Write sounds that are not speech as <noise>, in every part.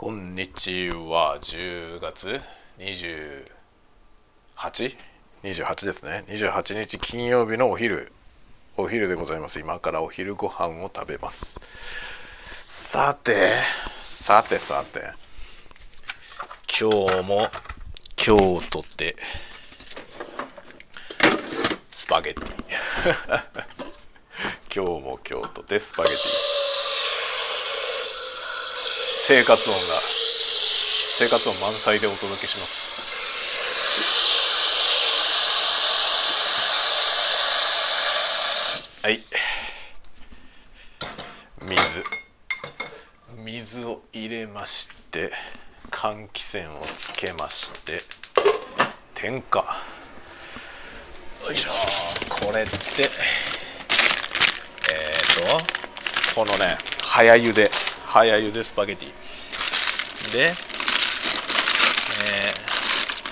こんにちは。10月 28?28 ですね。28日金曜日のお昼。お昼でございます。今からお昼ご飯を食べます。さてさてさて。今日も京都でスパゲッティ。<laughs> 今日も京都でスパゲッティ。生活音が生活音満載でお届けします。はい。水。水を入れまして換気扇をつけまして点火。よいしょ。これってえっ、ー、とこのね早茹で早茹でスパゲティ。で、えー、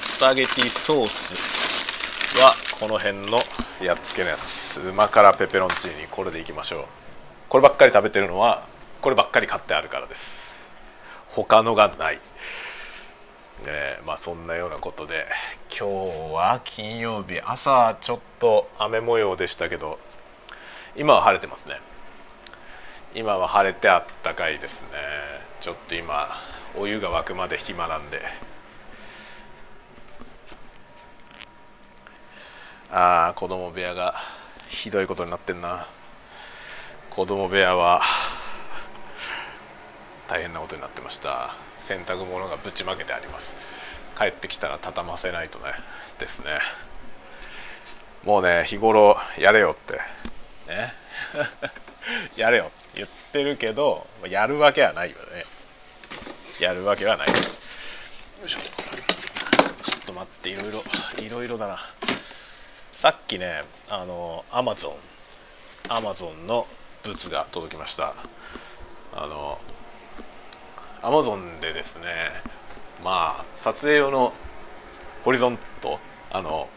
スパゲティソースはこの辺のやっつけのやつ。うま辛ペペロンチーニ。これでいきましょう。こればっかり食べてるのはこればっかり買ってあるからです。他のがない。えー、まあそんなようなことで今日は金曜日。朝ちょっと雨模様でしたけど今は晴れてますね。今は晴れてあったかいですね。ちょっと今お湯が沸くまで暇なんで。ああ子供部屋がひどいことになってんな。子供部屋は大変なことになってました。洗濯物がぶちまけてあります。帰ってきたら畳ませないとねですね。もうね日頃やれよって。ね。<laughs> やれよって言ってるけどやるわけはないよね。やるわけはないです。よいしょ。ちょっと待っていろいろいろいろだな。さっきねあのアマゾンアマゾンの物が届きました。あのアマゾンでですねまあ撮影用のホリゾントあの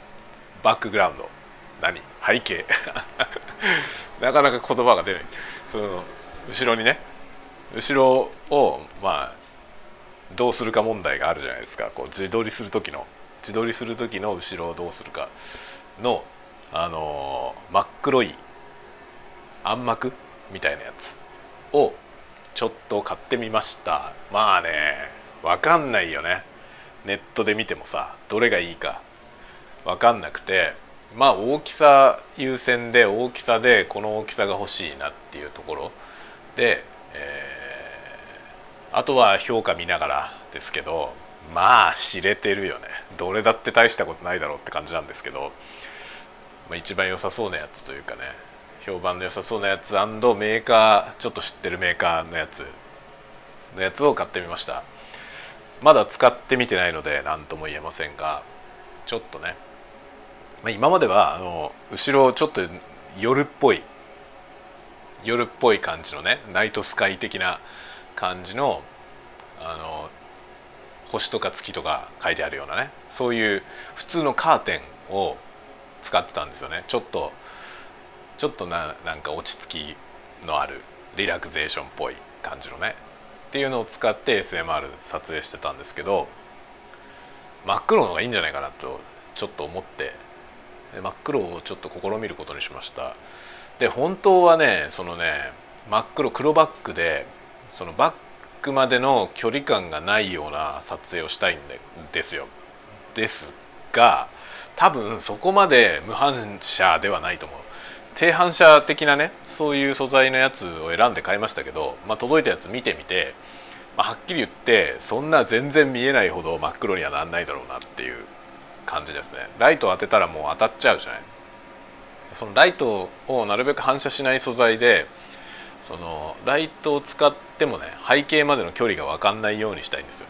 バックグラウンド何？背景。<laughs> なかなか言葉が出ない。その後ろにね後ろをまあどうするか問題があるじゃないですか。こう自撮りする時の自撮りする時の後ろをどうするかのあのー、真っ黒い暗幕みたいなやつをちょっと買ってみました。まあね分かんないよね。ネットで見てもさどれがいいか分かんなくてまあ大きさ優先で大きさでこの大きさが欲しいなっていうところで、えー、あとは評価見ながらですけどまあ知れてるよね。どれだって大したことないだろうって感じなんですけど、まあ、一番良さそうなやつというかね。評判の良さそうなやつメーカーちょっと知ってるメーカーのやつ。のやつを買ってみました。まだ使ってみてないので何とも言えませんがちょっとね。まあ、今まではあの後ろちょっと夜っぽい夜っぽい感じのねナイトスカイ的な感じのあの星とか月とか書いてあるようなねそういう普通のカーテンを使ってたんですよね。ちょっとちょっとななんか落ち着きのあるリラクゼーションっぽい感じのねっていうのを使って SMR 撮影してたんですけど真っ黒の方がいいんじゃないかなとちょっと思って真っ黒をちょっと試みることにしました。で本当はねそのね真っ黒黒バックでそのバックまでの距離感がないような撮影をしたいんですよ。ですが多分そこまで無反射ではないと思う。低反射的なねそういう素材のやつを選んで買いましたけど、まあ、届いたやつ見てみて、まあ、はっきり言ってそんな全然見えないほど真っ黒にはなんないだろうなっていう感じですね。ライト当てたらもう当たっちゃうじゃない。そのライトをなるべく反射しない素材でそのライトを使ってもね背景までの距離が分かんないようにしたいんですよ。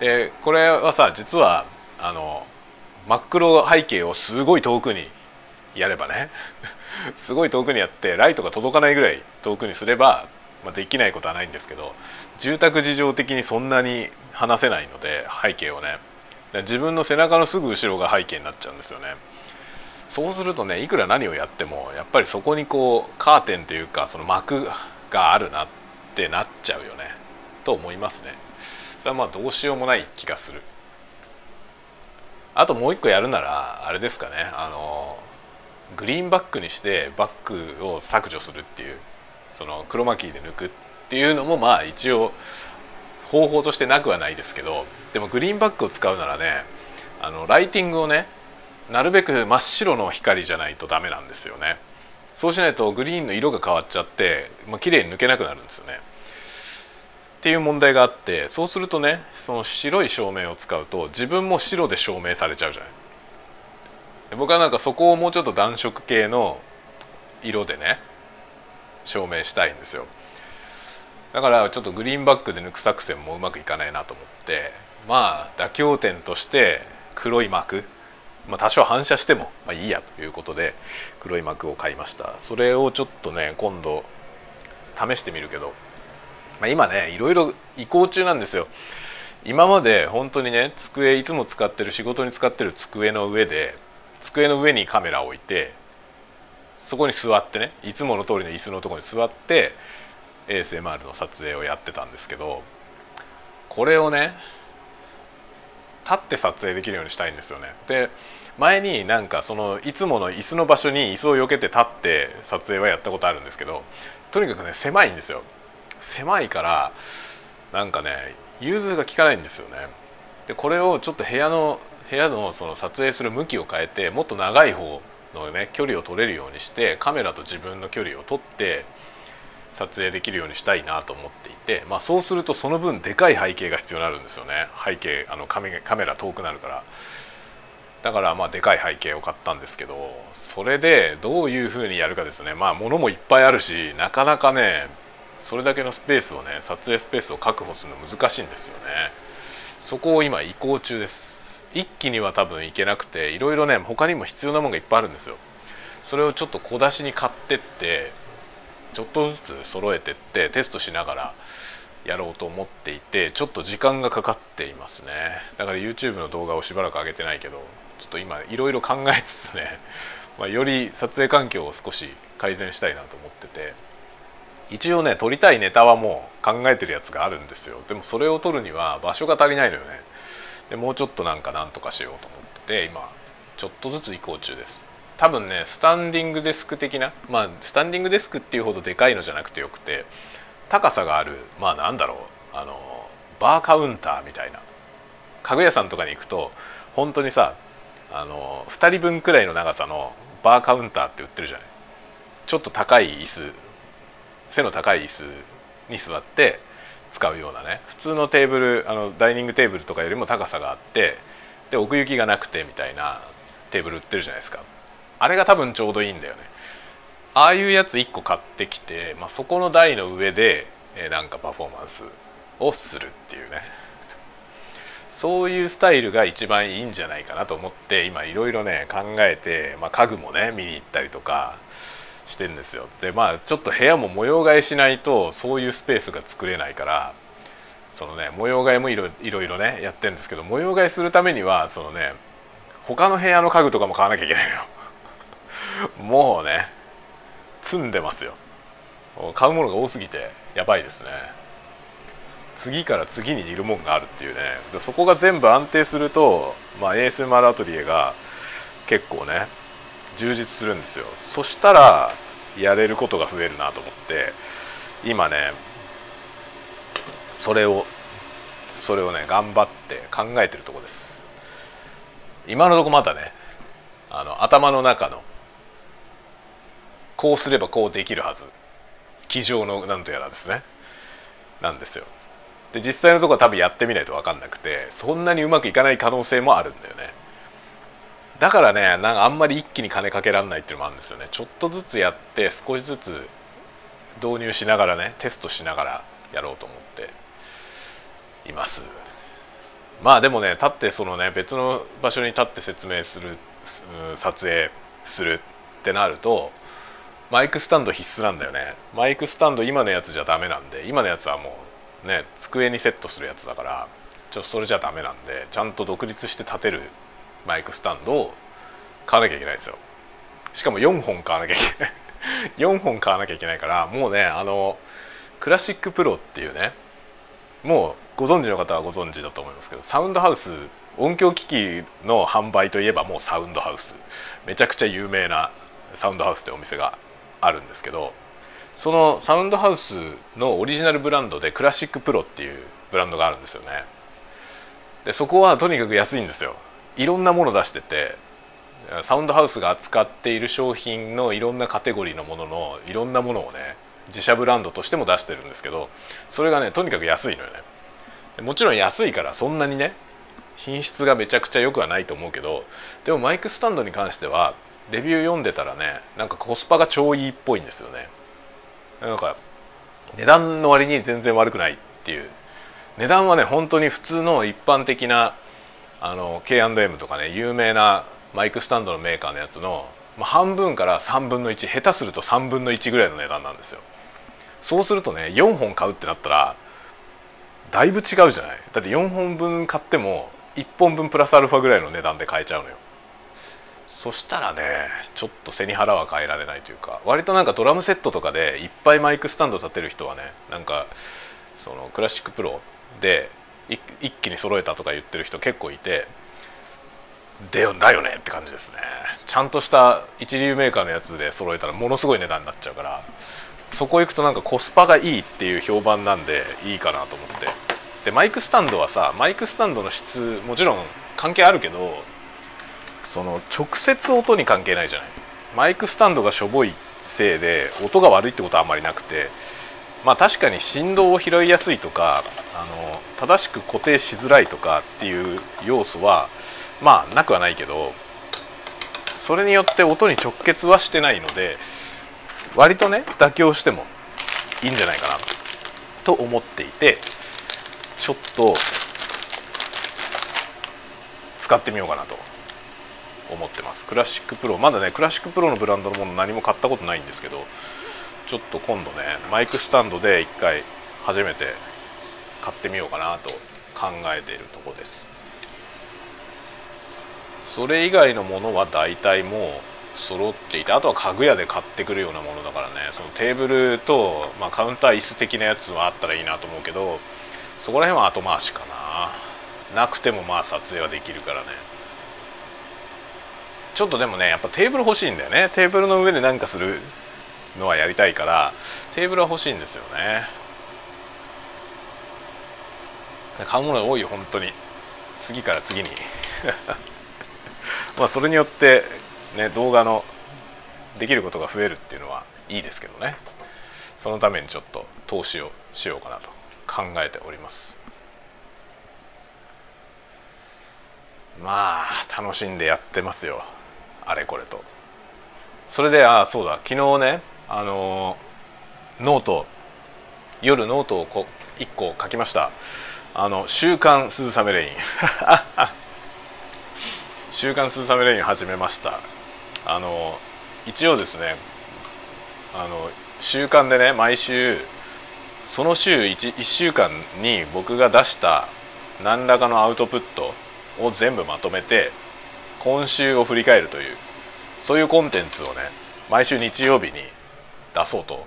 でこれはさ実はあの真っ黒背景をすごい遠くにやればね <laughs> すごい遠くにやってライトが届かないぐらい遠くにすれば、まあ、できないことはないんですけど住宅事情的にそんなに離せないので背景をね。自分の背中のすぐ後ろが背景になっちゃうんですよね。そうするとねいくら何をやってもやっぱりそこにこうカーテンというかその幕があるなってなっちゃうよね。と思いますね。それはまあどうしようもない気がする。あともう一個やるならあれですかね。あのグリーンバックにしてバックを削除するっていうそのクロマキーで抜くっていうのもまあ一応方法としてなくはないですけどでもグリーンバックを使うならねあのライティングをねなるべく真っ白の光じゃないとダメなんですよね。そうしないとグリーンの色が変わっちゃって、まあ綺麗に抜けなくなるんですよね。っていう問題があってそうするとねその白い照明を使うと自分も白で照明されちゃうじゃない。僕はなんかそこをもうちょっと暖色系の色でね証明したいんですよ。だからちょっとグリーンバックで抜く作戦もうまくいかないなと思ってまあ妥協点として黒い幕まあ、多少反射してもまあいいやということで黒い幕を買いましたそれをちょっとね今度試してみるけど、まあ、今ねいろいろ移行中なんですよ今まで本当にね机いつも使ってる仕事に使ってる机の上で机の上にカメラを置いてそこに座ってねいつもの通りの椅子のとこに座って ASMR の撮影をやってたんですけどこれをね立って撮影できるようにしたいんですよね。で前になんかそのいつもの椅子の場所に椅子を避けて立って撮影はやったことあるんですけどとにかくね狭いんですよ。狭いからなんかね融通が効かないんですよね。でこれをちょっと部屋の部屋のその撮影する向きを変えてもっと長い方のね距離を取れるようにしてカメラと自分の距離を取って撮影できるようにしたいなと思っていて、まあ、そうするとその分でかい背景が必要になるんですよね背景あのカメカメラ遠くなるからだからまあでかい背景を買ったんですけどそれでどういうふうにやるかですね。まあ物もいっぱいあるしなかなかねそれだけのスペースをね撮影スペースを確保するの難しいんですよね。そこを今移行中です。一気には多分いけなくていろいろね他にも必要なものがいっぱいあるんですよ。それをちょっと小出しに買ってってちょっとずつ揃えてってテストしながらやろうと思っていてちょっと時間がかかっていますね。だから YouTube の動画をしばらく上げてないけどちょっと今いろいろ考えつつね、<laughs> まあ、より撮影環境を少し改善したいなと思ってて。一応ね撮りたいネタはもう考えてるやつがあるんですよ。でもそれを撮るには場所が足りないのよね。でもうちょっとなんかなんとかしようと思ってて今ちょっとずつ移行中です。多分ねスタンディングデスク的なまあスタンディングデスクっていうほどでかいのじゃなくてよくて高さがあるまあなんだろうあのバーカウンターみたいな。家具屋さんとかに行くと本当にさあの2人分くらいの長さのバーカウンターって売ってるじゃない。ちょっと高い椅子背の高い椅子に座って使うようなね。普通のテーブルあのダイニングテーブルとかよりも高さがあってで奥行きがなくてみたいなテーブル売ってるじゃないですか。あれが多分ちょうどいいんだよね。ああいうやつ1個買ってきて、まあ、そこの台の上で、え、なんかパフォーマンスをするっていうね。そういうスタイルが一番いいんじゃないかなと思って今いろいろね考えて、まあ、家具もね見に行ったりとかしてんですよ。でまあちょっと部屋も模様替えしないとそういうスペースが作れないからそのね模様替えもいろいろねやってるんですけど模様替えするためにはそのね他の部屋の家具とかも買わなきゃいけないのよ。<laughs> もうね積んでますよ。買うものが多すぎてやばいですね。次から次にいるもんがあるっていうね。そこが全部安定すると、まあ、ASMR アトリエが結構ね充実するんですよ。そしたらやれることが増えるなと思って今ねそれをそれをね頑張って考えてるとこです。今のとこまだねあの頭の中のこうすればこうできるはず。机上のなんとやらですね。なんですよ。で実際のところは多分やってみないと分かんなくてそんなにうまくいかない可能性もあるんだよね。だからねなんかあんまり一気に金かけられないっていうのもあるんですよね。ちょっとずつやって少しずつ導入しながらねテストしながらやろうと思っています。まあでもね立ってそのね別の場所に立って説明する撮影するってなるとマイクスタンド必須なんだよね。マイクスタンド今のやつじゃダメなんで今のやつはもうね机にセットするやつだからちょっとそれじゃダメなんでちゃんと独立して立てるマイクスタンドを買わなきゃいけないですよ。しかも4本買わなきゃいけない。<laughs> 4本買わなきゃいけないからもうねあのクラシックプロっていうねもうご存知の方はご存知だと思いますけどサウンドハウス音響機器の販売といえばもうサウンドハウス。めちゃくちゃ有名なサウンドハウスってお店があるんですけどそのサウンドハウスのオリジナルブランドでクラシックプロっていうブランドがあるんですよね。でそこはとにかく安いんですよ。いろんなもの出しててサウンドハウスが扱っている商品のいろんなカテゴリーのもののいろんなものをね自社ブランドとしても出してるんですけどそれがねとにかく安いのよね。もちろん安いからそんなにね品質がめちゃくちゃ良くはないと思うけどでもマイクスタンドに関してはレビュー読んでたらねなんかコスパが超いいっぽいんですよね。なんか値段の割に全然悪くないっていう。値段はね本当に普通の一般的なあの K&M とかね有名なマイクスタンドのメーカーのやつの、ま、半分から3分の1下手すると3分の1ぐらいの値段なんですよ。そうするとね4本買うってなったらだいぶ違うじゃない。だって4本分買っても1本分プラスアルファぐらいの値段で買えちゃうのよ。そしたらねちょっと背に腹は変えられないというか割となんかドラムセットとかでいっぱいマイクスタンド立てる人はねなんかそのクラシックプロで一気に揃えたとか言ってる人結構いてでよだよねって感じですね。ちゃんとした一流メーカーのやつで揃えたらものすごい値段になっちゃうからそこ行くとなんかコスパがいいっていう評判なんでいいかなと思って。でマイクスタンドはさマイクスタンドの質もちろん関係あるけどその直接音に関係ないじゃない。マイクスタンドがしょぼいせいで音が悪いってことはあんまりなくてまあ確かに振動を拾いやすいとかあの正しく固定しづらいとかっていう要素はまあなくはないけどそれによって音に直結はしてないので割とね妥協してもいいんじゃないかなと思っていてちょっと使ってみようかなと。思ってます。クラシックプロ。まだねクラシックプロのブランドのもの何も買ったことないんですけどちょっと今度ねマイクスタンドで一回初めて買ってみようかなと考えているとこです。それ以外のものは大体もう揃っていてあとは家具屋で買ってくるようなものだからねそのテーブルと、まあ、カウンター椅子的なやつはあったらいいなと思うけどそこら辺は後回しかな。なくてもまあ撮影はできるからね。ちょっとでもねやっぱテーブル欲しいんだよね。テーブルの上で何かするのはやりたいからテーブルは欲しいんですよね。買うもの多いよ本当に。次から次に。<laughs> まあそれによってね動画のできることが増えるっていうのはいいですけどね。そのためにちょっと投資をしようかなと。考えております。まあ楽しんでやってますよ。あれこれと。それでああそうだ。昨日ねあのノート夜ノートをこ1個書きました。あの「週刊鈴雨レイン」<laughs>「週刊鈴雨レイン」始めました。あの一応ですねあの週刊でね毎週その週 1, 1週間に僕が出した何らかのアウトプットを全部まとめて今週を振り返るというそういうコンテンツをね毎週日曜日に出そうと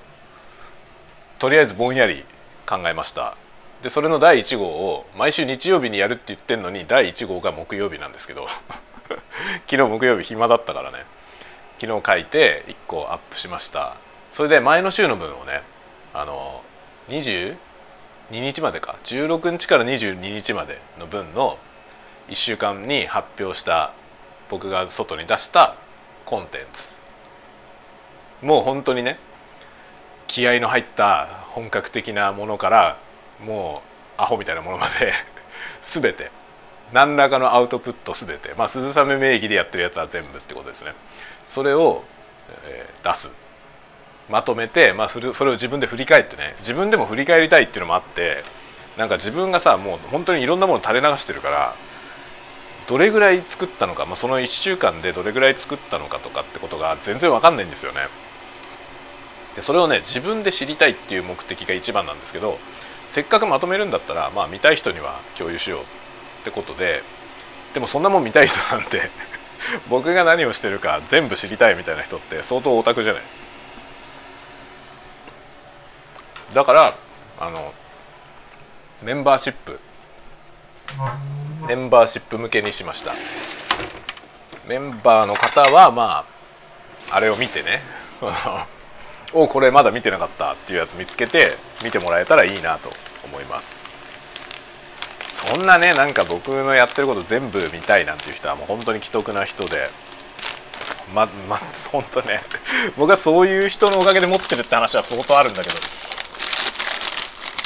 とりあえずぼんやり考えました。でそれの第1号を毎週日曜日にやるって言ってんのに第1号が木曜日なんですけど <laughs> 昨日木曜日暇だったからね。昨日書いて1個アップしました。それで前の週の分をねあの22日までか。16日から22日までの分の1週間に発表した僕が外に出したコンテンツ。もう本当にね気合の入った本格的なものからもうアホみたいなものまで <laughs> 全て何らかのアウトプット全てまあ鈴雨名義でやってるやつは全部ってことですね。それを、えー、出す。まとめて、まあ、それそれを自分で振り返ってね自分でも振り返りたいっていうのもあってなんか自分がさもう本当にいろんなもの垂れ流してるからどれぐらい作ったのか、まあ、その1週間でどれぐらい作ったのかとかってことが全然わかんないんですよね。でそれをね自分で知りたいっていう目的が一番なんですけどせっかくまとめるんだったら、まあ、見たい人には共有しようってことででもそんなもん見たい人なんて <laughs> 僕が何をしてるか全部知りたいみたいな人って相当オタクじゃないだからあのメンバーシップメンバーシップ向けにしました。メンバーの方はまああれを見てね。<laughs> おこれまだ見てなかったっていうやつ見つけて見てもらえたらいいなと思います。そんなねなんか僕のやってること全部見たいなんていう人はもう本当に既得な人で。まま本当ね。僕はそういう人のおかげで持ってるって話は相当あるんだけど。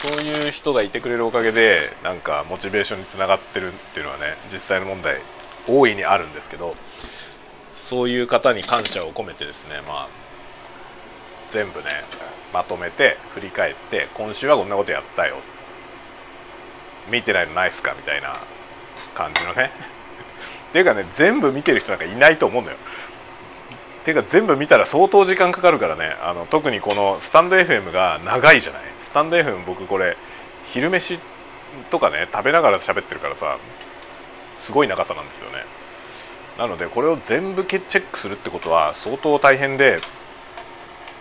そういう人がいてくれるおかげでなんかモチベーションにつながってるっていうのはね実際の問題大いにあるんですけどそういう方に感謝を込めてですねまあ全部ねまとめて振り返って今週はこんなことやったよ。見てないのないっすか？みたいな感じのね。<laughs> っていうかね全部見てる人なんかいないと思うのよ。ていうか全部見たら相当時間かかるからね。あの特にこのスタンド FM が長いじゃない。スタンド FM 僕これ昼飯とかね食べながら喋ってるからさすごい長さなんですよね。なのでこれを全部チェックするってことは相当大変で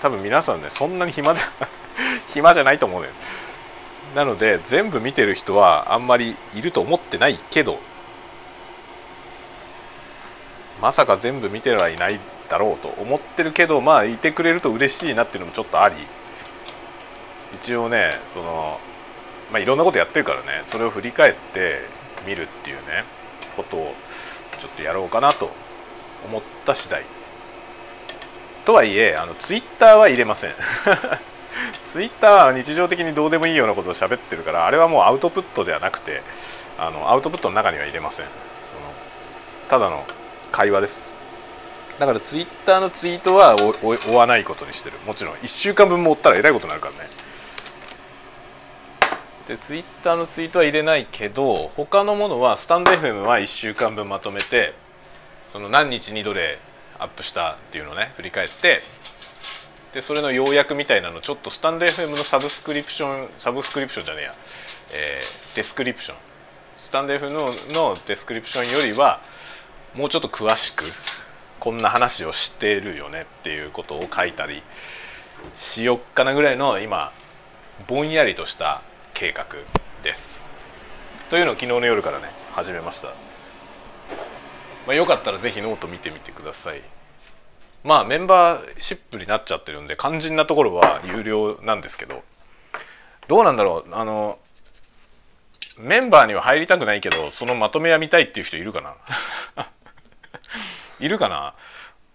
多分皆さんねそんなに暇で <laughs> 暇じゃないと思うのよなので全部見てる人はあんまりいると思ってないけどまさか全部見てはいないだろうと思ってるけどまあいてくれると嬉しいなっていうのもちょっとあり。一応ねそのまあいろんなことやってるからね。それを振り返って見るっていうねことをちょっとやろうかなと思った次第。とはいえあのツイッターは入れません。<laughs> ツイッターは日常的にどうでもいいようなことを喋ってるからあれはもうアウトプットではなくてあのアウトプットの中には入れません。そのただの会話です。だからツイッターのツイートは追わないことにしてる。もちろん1週間分も追ったらえらいことになるからね。でツイッターのツイートは入れないけど他のものはスタンド FM は1週間分まとめてその何日にどれアップしたっていうのをね振り返ってでそれの要約みたいなのちょっとスタンド FM のサブスクリプションサブスクリプションじゃねえや、えー、 description。スタンド FM のの description よりはもうちょっと詳しくこんな話をしてるよねっていうことを書いたりしよっかなぐらいの今ぼんやりとした計画です。というのを昨日の夜からね始めました。まあ、よかったら是非ノート見てみてください。まあメンバーシップになっちゃってるんで肝心なところは有料なんですけどどうなんだろうあのメンバーには入りたくないけどそのまとめは見たいっていう人いるかな？<laughs> いるかな？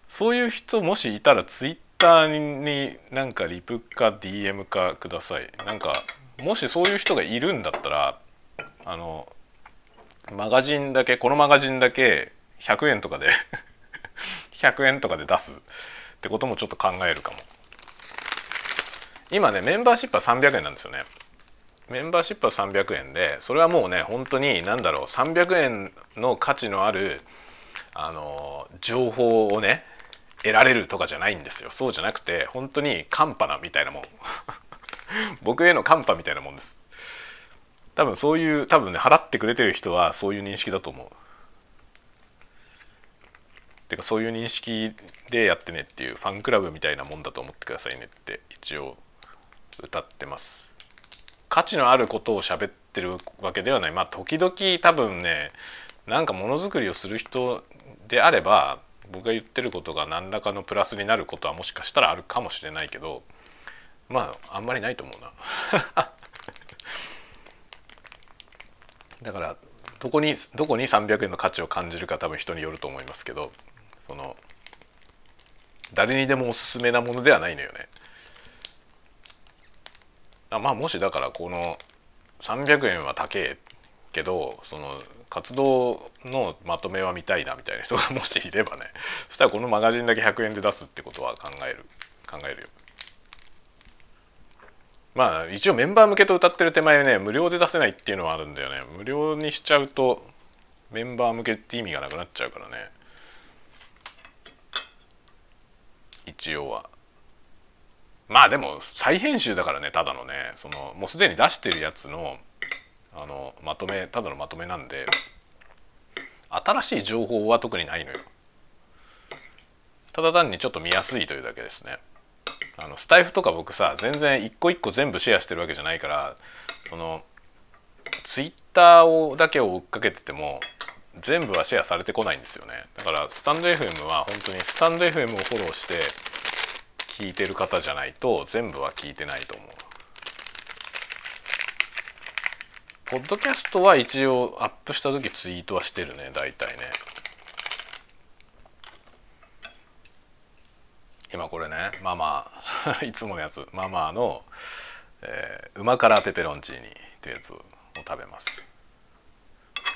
そういう人もしいたらツイッターになんかリプか DM かください。なんかもしそういう人がいるんだったらあのマガジンだけこのマガジンだけ100円とかで <laughs> 100円とかで出す。ってこともちょっと考えるかも。今ねメンバーシップは300円なんですよね。メンバーシップは300円でそれはもうね本当に何だろう300円の価値のあるあの情報をね得られるとかじゃないんですよ。そうじゃなくて本当にカンパなみたいなもん。<laughs> 僕へのカンパみたいなもんです。多分そういう多分ね払ってくれてる人はそういう認識だと思う。てかそういう認識でやってねっていうファンクラブみたいなもんだと思ってくださいねって一応歌ってます。価値のあることを喋ってるわけではない。まあ時々多分ねなんかものづくりをする人であれば僕が言ってることが何らかのプラスになることはもしかしたらあるかもしれないけどまああんまりないと思うな。<laughs> だからどこにどこに300円の価値を感じるか多分人によると思いますけどその誰にでもおすすめなものではないのよね。あまあもしだからこの300円は高えけどその活動のまとめは見たいなみたいな人がもしいればね <laughs> そしたらこのマガジンだけ100円で出すってことは考える考えるよ。まあ一応メンバー向けと歌ってる手前ね無料で出せないっていうのはあるんだよね。無料にしちゃうとメンバー向けって意味がなくなっちゃうからね。一応は。まあでも再編集だからねただのね。そのもうすでに出してるやつのあのまとめただのまとめなんで新しい情報は特にないのよ。ただ単にちょっと見やすいというだけですね。あのスタイフとか僕さ全然一個一個全部シェアしてるわけじゃないからそのツイッターをだけを追っかけてても全部はシェアされてこないんですよね。だからスタンド FM は本当にスタンド FM をフォローして聞いてる方じゃないと全部は聞いてないと思う。ポッドキャストは一応アップした時ツイートはしてるね大体ね。今これねママ。<laughs> いつものやつ。ママの、えー、旨辛ペペロンチーニっていうやつを食べます。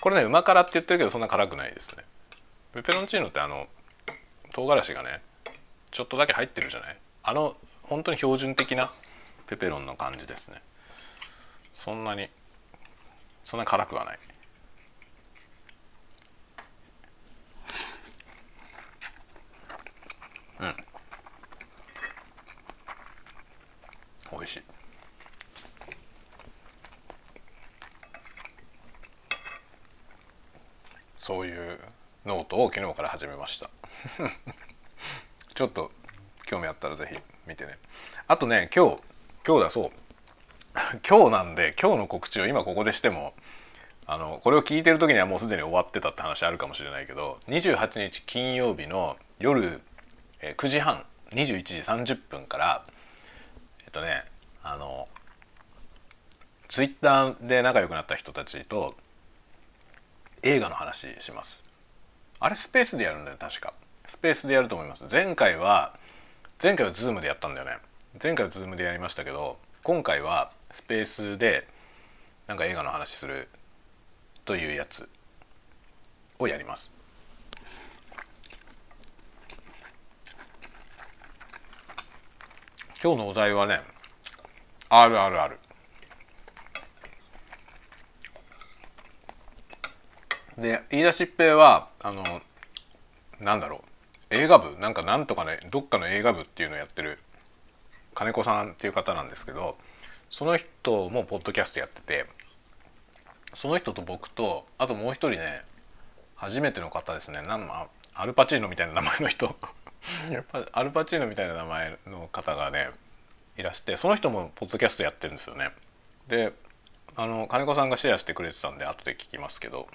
これね旨辛って言ってるけどそんな辛くないですね。ペペロンチーノってあの唐辛子がねちょっとだけ入ってるじゃない？あの本当に標準的なペペロンの感じですね。そんなにそんな辛くはない。うん。美味しい。そういうノートを昨日から始めました。<laughs> ちょっと興味あったら是非見てね。あとね今日今日だそう。<laughs> 今日なんで今日の告知を今ここでしてもあのこれを聞いてる時にはもうすでに終わってたって話あるかもしれないけど28日金曜日の夜9時半21時30分からえっとねあのツイッターで仲良くなった人たちと映画の話します。あれスペースでやるんだよ確か。スペースでやると思います。前回は前回はズームでやったんだよね。前回はズームでやりましたけど今回はスペースでなんか映画の話するというやつをやります。今日のお題はね RRR で言い出しっぺはあのなんだろう。映画部？なんかなんとかねどっかの映画部っていうのをやってる金子さんっていう方なんですけどその人もポッドキャストやっててその人と僕とあともう一人ね初めての方ですね。なんアルパチーノみたいな名前の人。アルパチーノみたいな名前の方がねいらしてその人もポッドキャストやってるんですよね。であの金子さんがシェアしてくれてたんで後で聞きますけど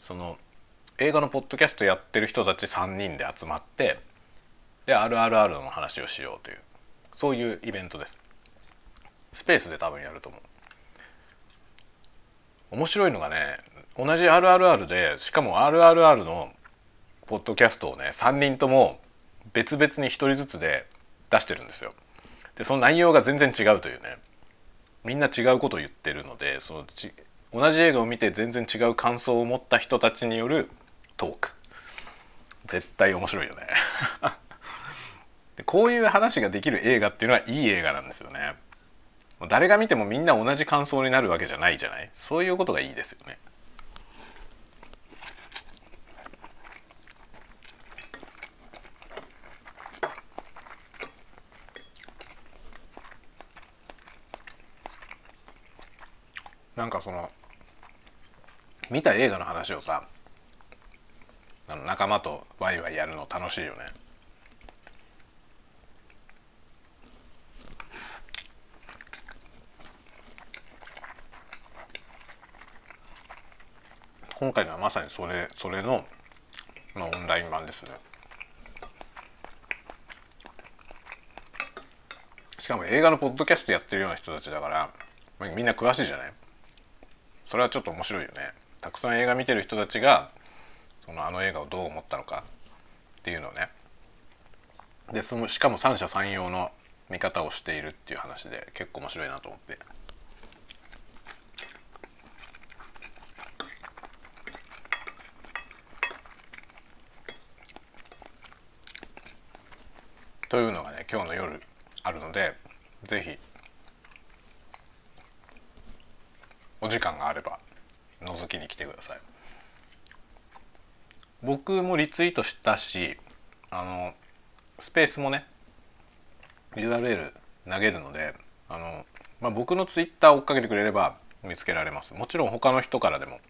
その映画のポッドキャストやってる人たち3人で集まってで RRR の話をしようというそういうイベントです。スペースで多分やると思う。面白いのがね同じ RRR でしかも RRR のポッドキャストをね3人とも別々に1人ずつで出してるんですよ。でその内容が全然違うというねみんな違うことを言ってるのでそのち同じ映画を見て全然違う感想を持った人たちによるトーク。絶対面白いよね。こういう話ができる映画っていうのはいい映画なんですよね。誰が見てもみんな同じ感想になるわけじゃないじゃない？そういうことがいいですよね。なんかその見た映画の話をさあの仲間とワイワイやるの楽しいよね。今回のはまさにそれそれの、まあ、オンライン版ですね。しかも映画のポッドキャストやってるような人たちだから、まあ、みんな詳しいじゃない？それはちょっと面白いよね。たくさん映画見てる人たちがそのあの映画をどう思ったのかっていうのをね。でそのしかも三者三様の見方をしているっていう話で結構面白いなと思って。というのがね今日の夜あるので是非お時間があれば覗きに来てください。僕もリツイートしたしあのスペースもね URL 投げるのであの、まあ、僕のツイッター追っかけてくれれば見つけられます。もちろん他の人からでも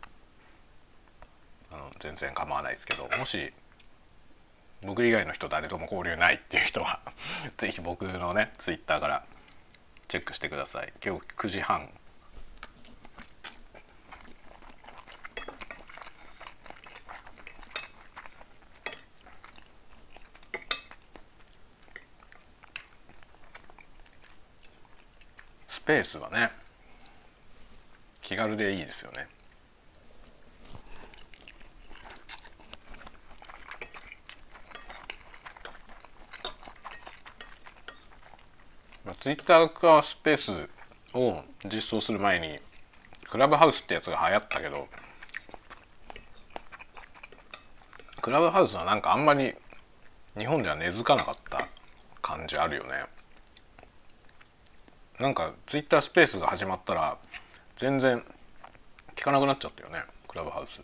あの全然構わないですけどもし僕以外の人誰とも交流ないっていう人は <laughs> 是非僕のねツイッターからチェックしてください。今日9時半。スペースはね気軽でいいですよね。ツイッターかスペースを実装する前にクラブハウスってやつが流行ったけどクラブハウスはなんかあんまり日本では根付かなかった感じあるよね。なんかツイッタースペースが始まったら全然聞かなくなっちゃったよねクラブハウス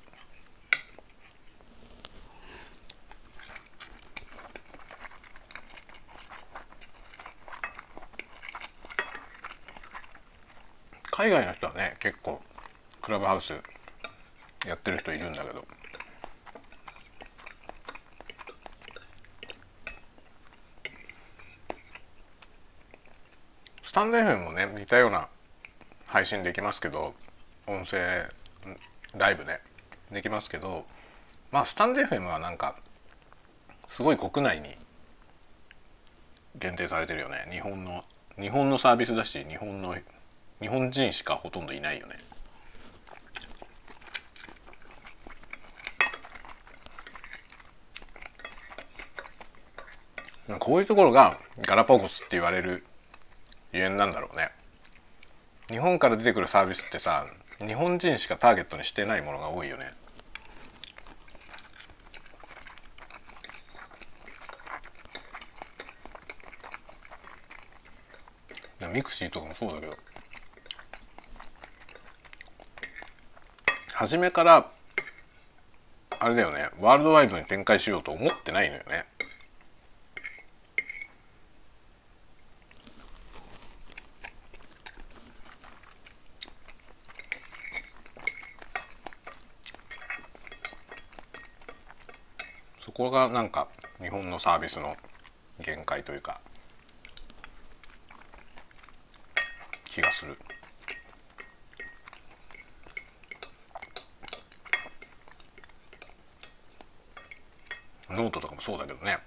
海外の人はね結構クラブハウスやってる人いるんだけど。スタンド FM もね似たような配信できますけど音声ライブねできますけどまあスタンド FM はなんかすごい国内に限定されてるよね。日本の日本のサービスだし日本の日本人しかほとんどいないよね。こういうところがガラパゴスって言われるゆえんなんだろうね。日本から出てくるサービスってさ日本人しかターゲットにしてないものが多いよね。ミクシーとかもそうだけど。初めからあれだよねワールドワイドに展開しようと思ってないのよねそこがなんか日本のサービスの限界というか気がする。ノートとかもそうだけどね。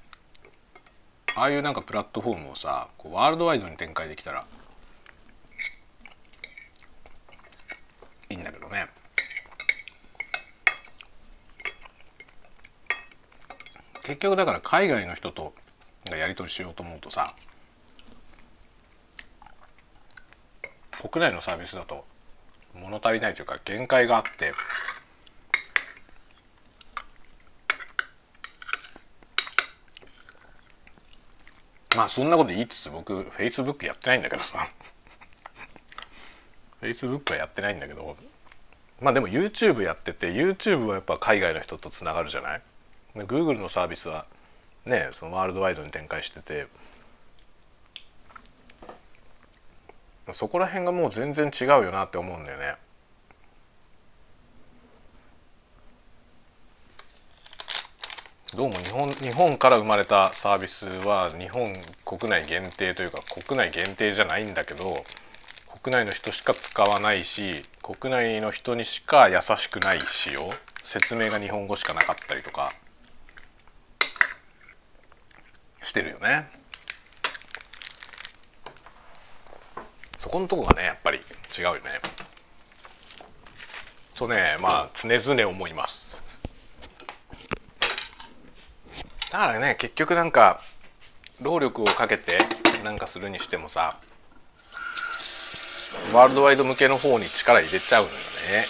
ああいうなんかプラットフォームをさこうワールドワイドに展開できたらいいんだけどね。結局だから海外の人とやり取りしようと思うとさ国内のサービスだと物足りないというか限界があってまあそんなこと言いつつ僕フェイスブックやってないんだけどさ。フェイスブックはやってないんだけど。まあでも YouTube やってて YouTube はやっぱ海外の人とつながるじゃない？Google のサービスはねそのワールドワイドに展開してて。そこら辺がもう全然違うよなって思うんだよね。どうも日本日本から生まれたサービスは日本国内限定というか国内限定じゃないんだけど国内の人しか使わないし国内の人にしか優しくない仕様説明が日本語しかなかったりとかしてるよね。そこのとこがねやっぱり違うよね。とねまあ常々思います。だからね結局なんか労力をかけてなんかするにしてもさワールドワイド向けの方に力入れちゃうのよね。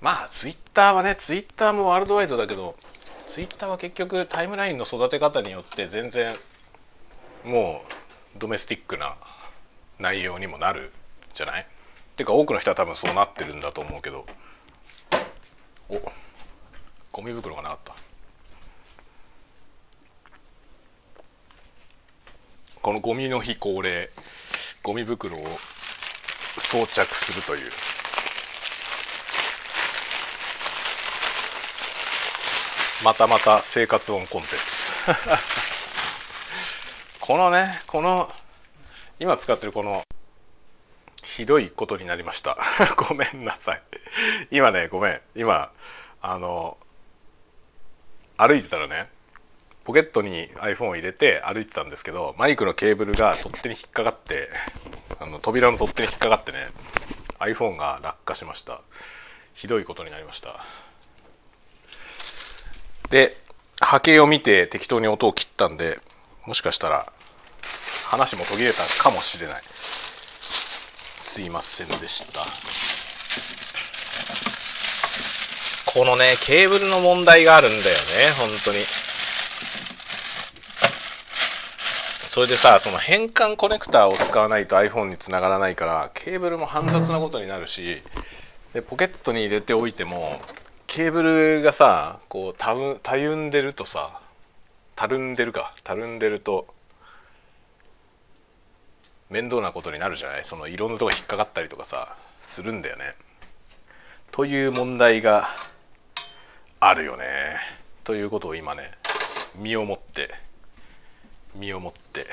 まあツイッターはねツイッターもワールドワイドだけどツイッターは結局タイムラインの育て方によって全然もうドメスティックな内容にもなるじゃない？てか多くの人は多分そうなってるんだと思うけど。おゴミ袋がなかった。このゴミの日恒例ゴミ袋を装着するという。またまた生活音コンテンツ。<laughs> このねこの今使ってるこのひどいことになりました。<laughs> ごめんなさい。今ねごめん。今あの歩いてたらねポケットに iPhone を入れて歩いてたんですけどマイクのケーブルが取っ手に引っかかって <laughs> あの扉の取っ手に引っかかってね iPhone が落下しました。ひどいことになりました。で波形を見て適当に音を切ったんでもしかしたら話も途切れたかもしれない。すいませんでした。このねケーブルの問題があるんだよね本当に。それでさその変換コネクターを使わないと iPhone につながらないからケーブルも煩雑なことになるしでポケットに入れておいてもケーブルがさこうたうたゆんでるとさたるんでるかたるんでると面倒なことになるじゃない？そのいろんなとこ引っかかったりとかさするんだよね。という問題があるよね。ということを今ね身をもって身をもって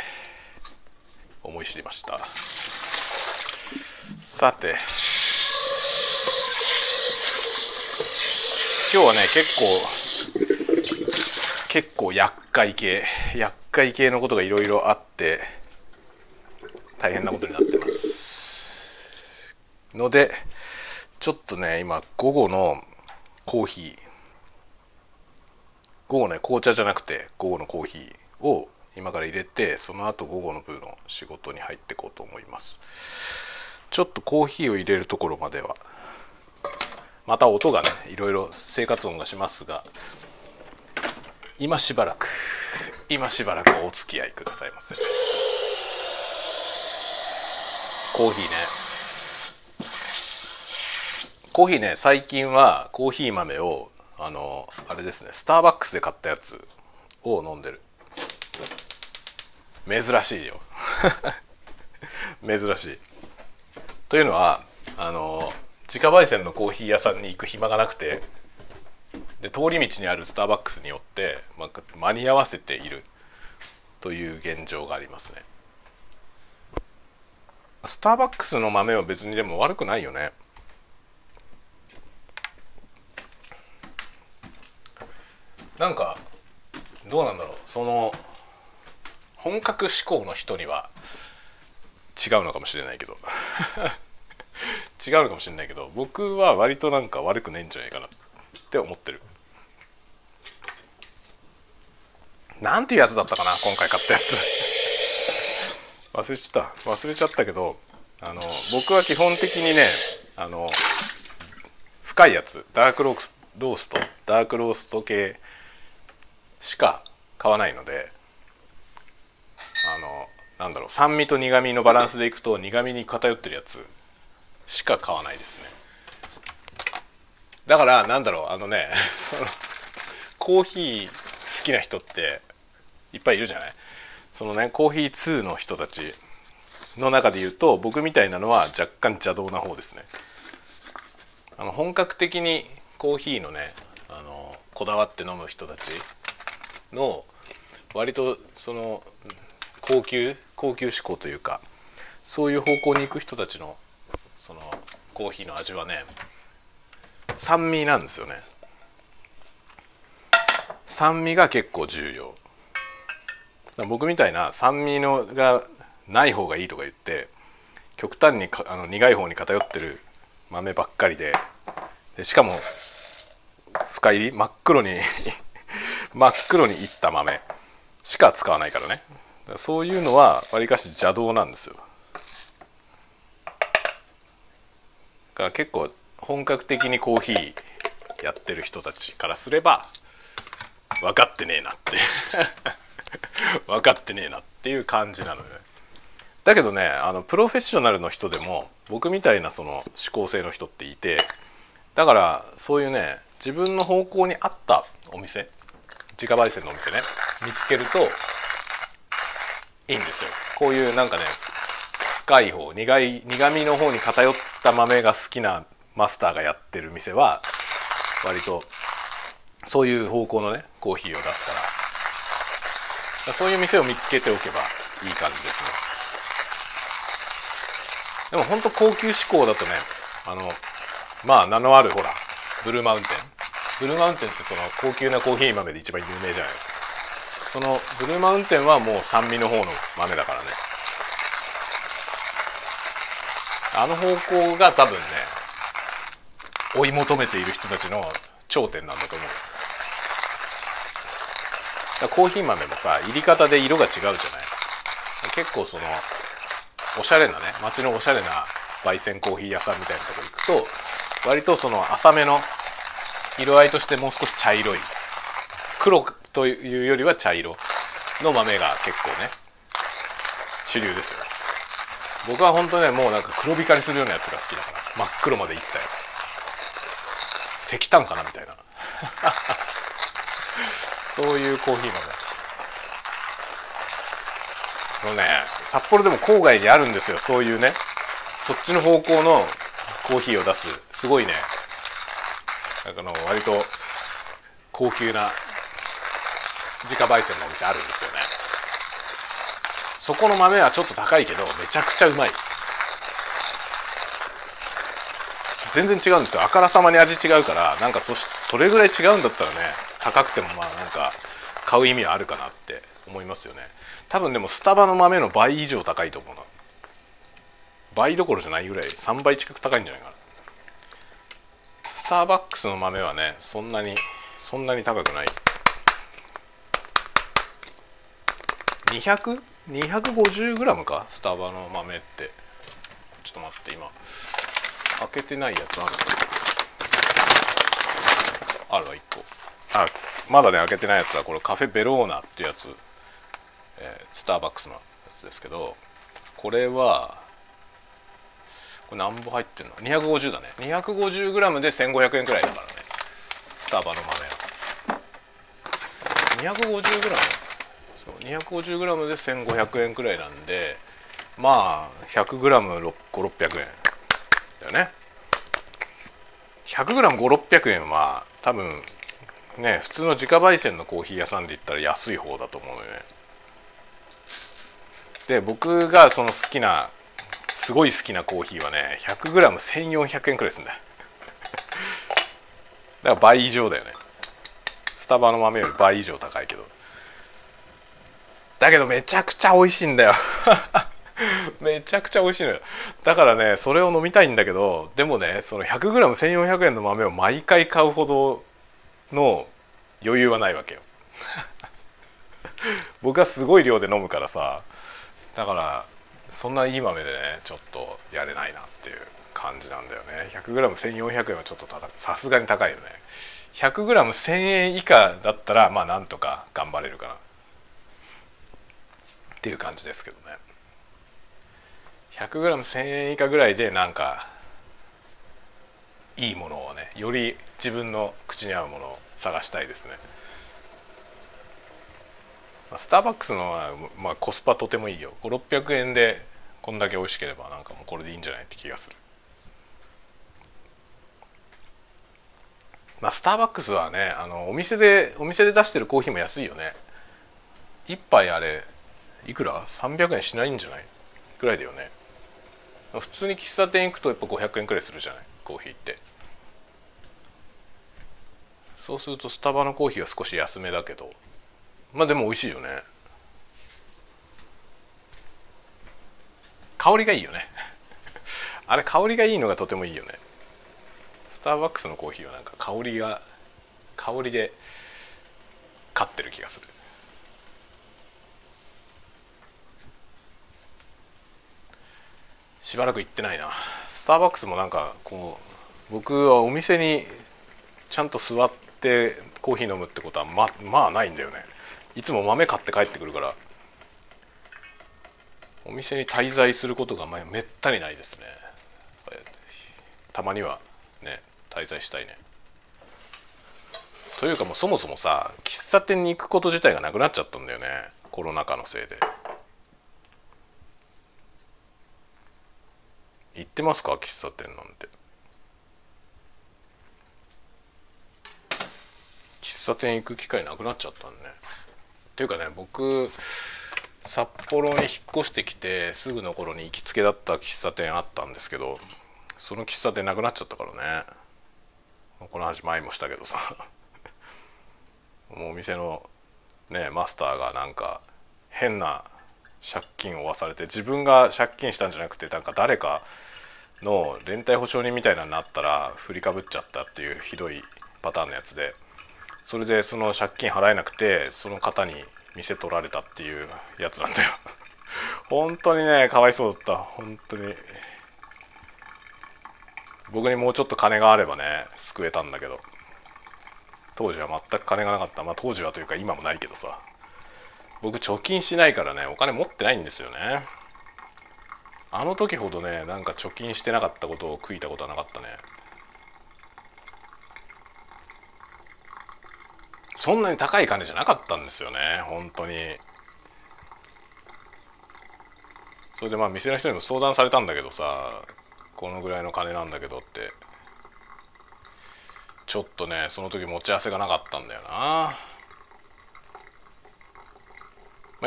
思い知りましたさて今日はね結構結構厄介系厄介系のことがいろいろあって大変なことになってます。のでちょっとね今午後のコーヒー。午後ね紅茶じゃなくて午後のコーヒーを今から入れてその後午後の部の仕事に入っていこうと思います。ちょっとコーヒーを入れるところまでは。また音がねいろいろ生活音がしますが今しばらく今しばらくお付き合いくださいませ。コーヒーね。コーヒーね最近はコーヒー豆をあのあれですねスターバックスで買ったやつを飲んでる。珍しいよ。<laughs> 珍しい。というのはあの自家焙煎のコーヒー屋さんに行く暇がなくてで通り道にあるスターバックスによって、まあ、間に合わせているという現状がありますね。スターバックスの豆は別にでも悪くないよね。なんかどうなんだろう。その本格志向の人には違うのかもしれないけど。<laughs> 違うのかもしれないけど僕は割となんか悪くないんじゃないかなって思ってる。なんていうやつだったかな今回買ったやつ。忘れちゃった。忘れちゃったけどあの僕は基本的にねあの深いやつ。ダークロースロースト。ダークロースト系しか買わないのであのなんだろう。酸味と苦味のバランスでいくと苦味に偏ってるやつしか買わないですね。だからなんだろう。あのね <laughs> コーヒー好きな人っていっぱいいるじゃない？そのねコーヒー2の人たちの中で言うと僕みたいなのは若干邪道な方ですね。あの本格的にコーヒーのねあのこだわって飲む人たちの割とその高級高級志向というかそういう方向に行く人たちのそのコーヒーの味はね酸味なんですよね。酸味が結構重要。僕みたいな酸味のがない方がいいとか言って極端にあの苦い方に偏ってる豆ばっかりででしかも深入り真っ黒に <laughs> 真っ黒にいった豆しか使わないからね。そういうのはわりかし邪道なんですよ。だから結構本格的にコーヒーやってる人たちからすれば分かってねえなって。<laughs> <laughs> 分かってねえなっていう感じなのよね。だけどねあのプロフェッショナルの人でも僕みたいなその思考性の人っていてだからそういうね自分の方向に合ったお店自家焙煎のお店ね見つけるといいんですよ。こういうなんかね深い方苦い苦味の方に偏った豆が好きなマスターがやってる店は割とそういう方向のねコーヒーを出すからそういう店を見つけておけばいい感じですね。でもほんと高級志向だとねあのまあ名のあるほらブルーマウンテン。ブルーマウンテンってその高級なコーヒー豆で一番有名じゃない。そのブルーマウンテンはもう酸味の方の豆だからね。あの方向が多分ね追い求めている人たちの頂点なんだと思う。コーヒー豆もさ入り方で色が違うじゃない。結構そのおしゃれなね街のおしゃれな焙煎コーヒー屋さんみたいなとこ行くと割とその浅めの色合いとしてもう少し茶色い黒というよりは茶色の豆が結構ね主流ですよ。僕は本当ねもうなんか黒光りするようなやつが好きだから真っ黒までいったやつ。石炭かなみたいな。そういうコーヒー豆そのね。札幌でも郊外にあるんですよ。そういうね。そっちの方向のコーヒーを出すすごいね。なんかの割と高級な自家焙煎のお店あるんですよね。そこの豆はちょっと高いけどめちゃくちゃうまい。全然違うんですよ。あからさまに味違うからなんかそそれぐらい違うんだったらね高くてもまあなんか買う意味はあるかなって思いますよね。多分でもスタバの豆の倍以上高いと思うな。倍どころじゃないぐらい3倍近く高いんじゃないかな。スターバックスの豆はねそんなにそんなに高くない。200?250g か？スタバの豆って。ちょっと待って今。開けてないやつあるあるわ1個。あまだね開けてないやつはこれカフェベローナってやつ、えー、スターバックスのやつですけどこれはこれ何本入ってんの？250だね。250g で1500円くらいだからね。スタバの豆は。250g そう 250g で1500円くらいなんでまあ 100g5600 円。よね。100g5600 円は多分ね普通の自家焙煎のコーヒー屋さんで言ったら安い方だと思うよね。で僕がその好きなすごい好きなコーヒーはね 100g1400 円くらいすんだよ。<laughs> だから倍以上だよね。スタバの豆より倍以上高いけど。だけどめちゃくちゃ美味しいんだよ。<laughs> <laughs> めちゃくちゃ美味しいのよ。だからねそれを飲みたいんだけどでもねその 100g1400 円の豆を毎回買うほどの余裕はないわけよ。<laughs> 僕はすごい量で飲むからさだからそんないい豆でねちょっとやれないなっていう感じなんだよね。100g1400 円はちょっとさすがに高いよね。100g1000 円以下だったらまあなんとか頑張れるかな。っていう感じですけどね。100g1000 円以下ぐらいでなんかいいものをねより自分の口に合うものを探したいですね。スターバックスのは、まあ、コスパとてもいいよ。5600円でこんだけ美味しければなんかもうこれでいいんじゃないって気がする。まあスターバックスはねあのお店でお店で出してるコーヒーも安いよね。一杯あれいくら？300円しないんじゃない？ぐらいだよね。普通に喫茶店行くとやっぱ500円くらいするじゃない？コーヒーって。そうするとスタバのコーヒーは少し安めだけど。まあでも美味しいよね。香りがいいよね。<laughs> あれ香りがいいのがとてもいいよね。スターバックスのコーヒーはなんか香りが香りで勝ってる気がする。しばらく行ってないな。スターバックスもなんかこう僕はお店にちゃんと座ってコーヒー飲むってことはままあないんだよね。いつも豆買って帰ってくるから。お店に滞在することがめったにないですね。たまにはね滞在したいね。というかもうそもそもさ喫茶店に行くこと自体がなくなっちゃったんだよね。コロナ禍のせいで。ってますか？喫茶店なんて。喫茶店行く機会なくなっちゃったんねっていうかね僕札幌に引っ越してきてすぐの頃に行きつけだった喫茶店あったんですけどその喫茶店なくなっちゃったからね。この話前もしたけどさ。もうお店のねマスターがなんか変な借金を負わされて自分が借金したんじゃなくてなんか誰かの連帯保証人みたいなのになったら振りかぶっちゃったっていうひどいパターンのやつでそれでその借金払えなくてその方に店取られたっていうやつなんだよ。<laughs> 本当にねかわいそうだった。本当に。僕にもうちょっと金があればね救えたんだけど。当時は全く金がなかった。まあ当時はというか今もないけどさ。僕貯金しないからねお金持ってないんですよね。あの時ほどねなんか貯金してなかったことを悔いたことはなかったね。そんなに高い金じゃなかったんですよね本当に。それでまあ店の人にも相談されたんだけどさこのぐらいの金なんだけどって。ちょっとねその時持ち合わせがなかったんだよな、ま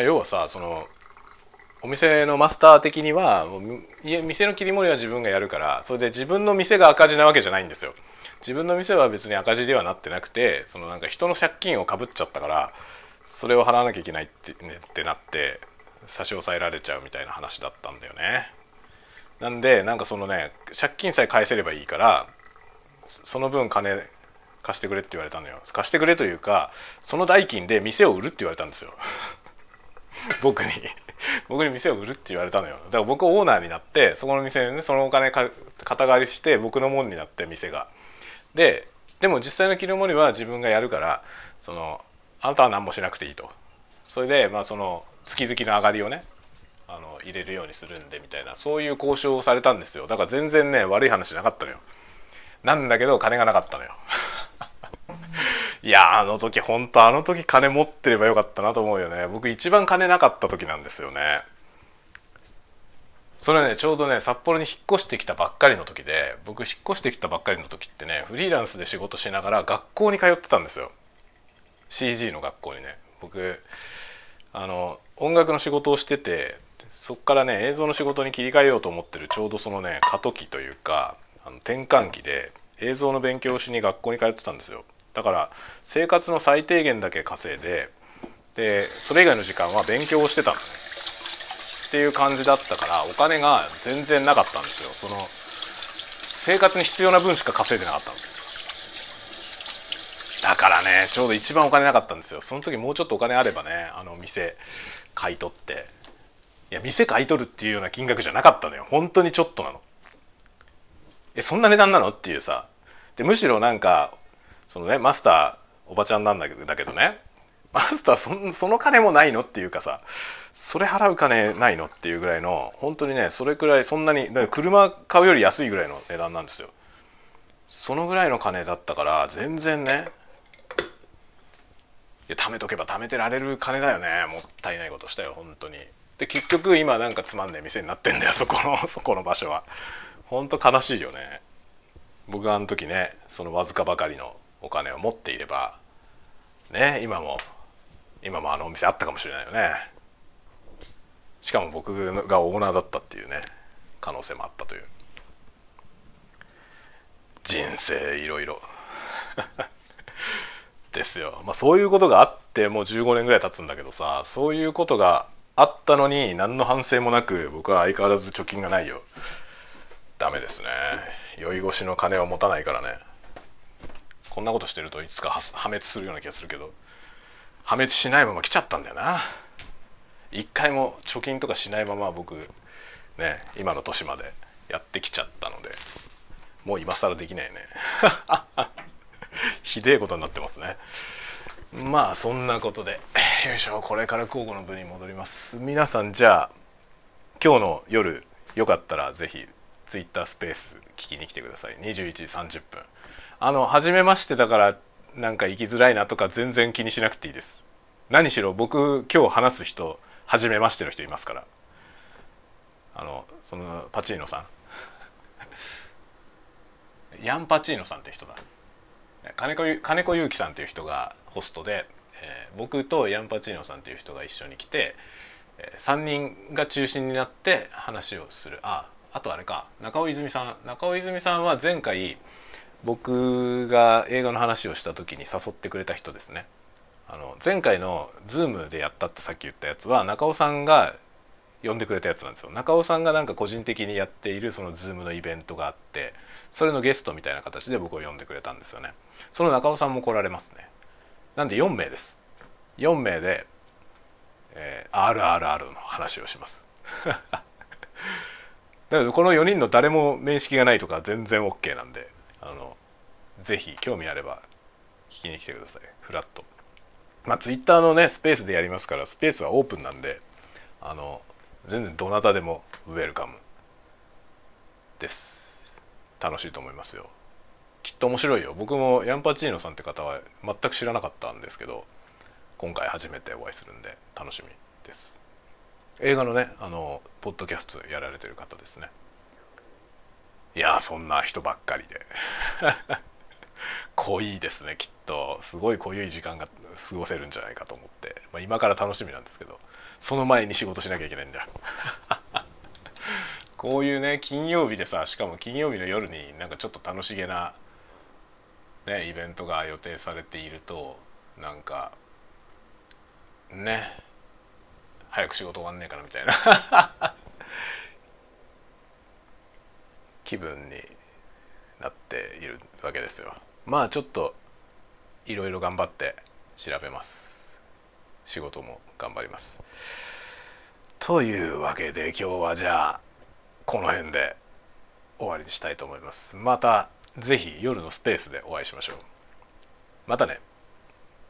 あ、要はさそのお店のマスター的にはもう店の切り盛りは自分がやるからそれで自分の店が赤字なわけじゃないんですよ。自分の店は別に赤字ではなってなくてそのなんか人の借金をかぶっちゃったからそれを払わなきゃいけないって,、ね、ってなって差し押さえられちゃうみたいな話だったんだよね。なんでなんかそのね借金さえ返せればいいからその分金貸してくれって言われたのよ。貸してくれというかその代金で店を売るって言われたんですよ。<laughs> 僕に。<laughs> 僕に店を売るって言われたのよ。だから僕オーナーになってそこの店ねそのお金か肩代わりして僕のもんになって店が。ででも実際の切り盛りは自分がやるからそのあなたは何もしなくていいと。それでまあその月々の上がりをねあの入れるようにするんでみたいなそういう交渉をされたんですよ。だから全然ね悪い話なかったのよ。なんだけど金がなかったのよ。いやあの時本当あの時金持ってればよかったなと思うよね。僕一番金なかった時なんですよね。それはねちょうどね札幌に引っ越してきたばっかりの時で僕引っ越してきたばっかりの時ってねフリーランスで仕事しながら学校に通ってたんですよ。CG の学校にね。僕あの音楽の仕事をしててそっからね映像の仕事に切り替えようと思ってるちょうどそのね過渡期というかあの転換期で映像の勉強しに学校に通ってたんですよ。だから生活の最低限だけ稼いででそれ以外の時間は勉強をしてたの。ねっていう感じだったからお金が全然なかったんですよ。その生活に必要な分しか稼いでなかったの。だからねちょうど一番お金なかったんですよ。その時もうちょっとお金あればねあの店買い取って。いや店買い取るっていうような金額じゃなかったのよ。本当にちょっとなの。えそんな値段なの？っていうさ。でむしろなんかそのねマスターおばちゃんなんだけどだけどね。マスターそその金もないのっていうかさそれ払う金ないのっていうぐらいの本当にねそれくらいそんなに車買うより安いぐらいの値段なんですよ。そのぐらいの金だったから全然ねいや貯めとけば貯めてられる金だよね。もったいないことしたよ本当に。で結局今なんかつまんねえ店になってんだよそこの <laughs> そこの場所は。本当悲しいよね。僕あの時ねそのわずかばかりのお金を持っていればね今も今もあのお店あったかもしれないよね。しかも僕がオーナーだったっていうね可能性もあったという。人生いろいろ。<laughs> ですよ。まあそういうことがあってもう15年ぐらい経つんだけどさそういうことがあったのに何の反省もなく僕は相変わらず貯金がないよ。ダメですね。酔い越しの金を持たないからね。こんなことしてるといつか破滅するような気がするけど。破滅しないまま来ちゃったんだよな。一回も貯金とかしないまま僕ね今の年までやってきちゃったので。もう今更できないね。<laughs> ひでえことになってますね。まあそんなことで。よいしょ。これから交互の部に戻ります。皆さんじゃあ今日の夜よかったら是非 Twitter スペース聞きに来てください。21時30分。あの初めましてだからなんか行きづらいなとか全然気にしなくていいです。何しろ僕今日話す人初めましての人いますから。あのそのパチーノさん。<laughs> ヤンパチーノさんって人だ。金子金子祐希さんっていう人がホストで、えー、僕とヤンパチーノさんっていう人が一緒に来て、えー、3人が中心になって話をする。ああとあれか。中尾泉さん。中尾泉さんは前回僕が映画の話をした時に誘ってくれた人ですね。あの前回の Zoom でやったってさっき言ったやつは中尾さんが呼んでくれたやつなんですよ。中尾さんがなんか個人的にやっているその Zoom のイベントがあってそれのゲストみたいな形で僕を呼んでくれたんですよね。その中尾さんも来られますね。なんで4名です。4名で、えー、RRR の話をします。<laughs> だけどこの4人の誰も面識がないとか全然 OK なんで。あのぜひ興味あれば聞きに来てください。フラット。まあ Twitter のねスペースでやりますからスペースはオープンなんであの全然どなたでもウェルカム。です。楽しいと思いますよ。きっと面白いよ。僕もヤンパチーノさんって方は全く知らなかったんですけど今回初めてお会いするんで楽しみです。映画のねあのポッドキャストやられてる方ですね。いやそんな人ばっかりで。<laughs> 濃いですねきっと。すごい濃い時間が過ごせるんじゃないかと思って、まあ、今から楽しみなんですけど。その前に仕事しなきゃいけないんだ。<laughs> こういうね金曜日でさしかも金曜日の夜になんかちょっと楽しげな、ね、イベントが予定されているとなんかね早く仕事終わんねえかなみたいな。<laughs> 気分になっているわけですよ。まあちょっといろいろ頑張って調べます。仕事も頑張ります。というわけで今日はじゃあこの辺で終わりにしたいと思います。また是非夜のスペースでお会いしましょう。またね。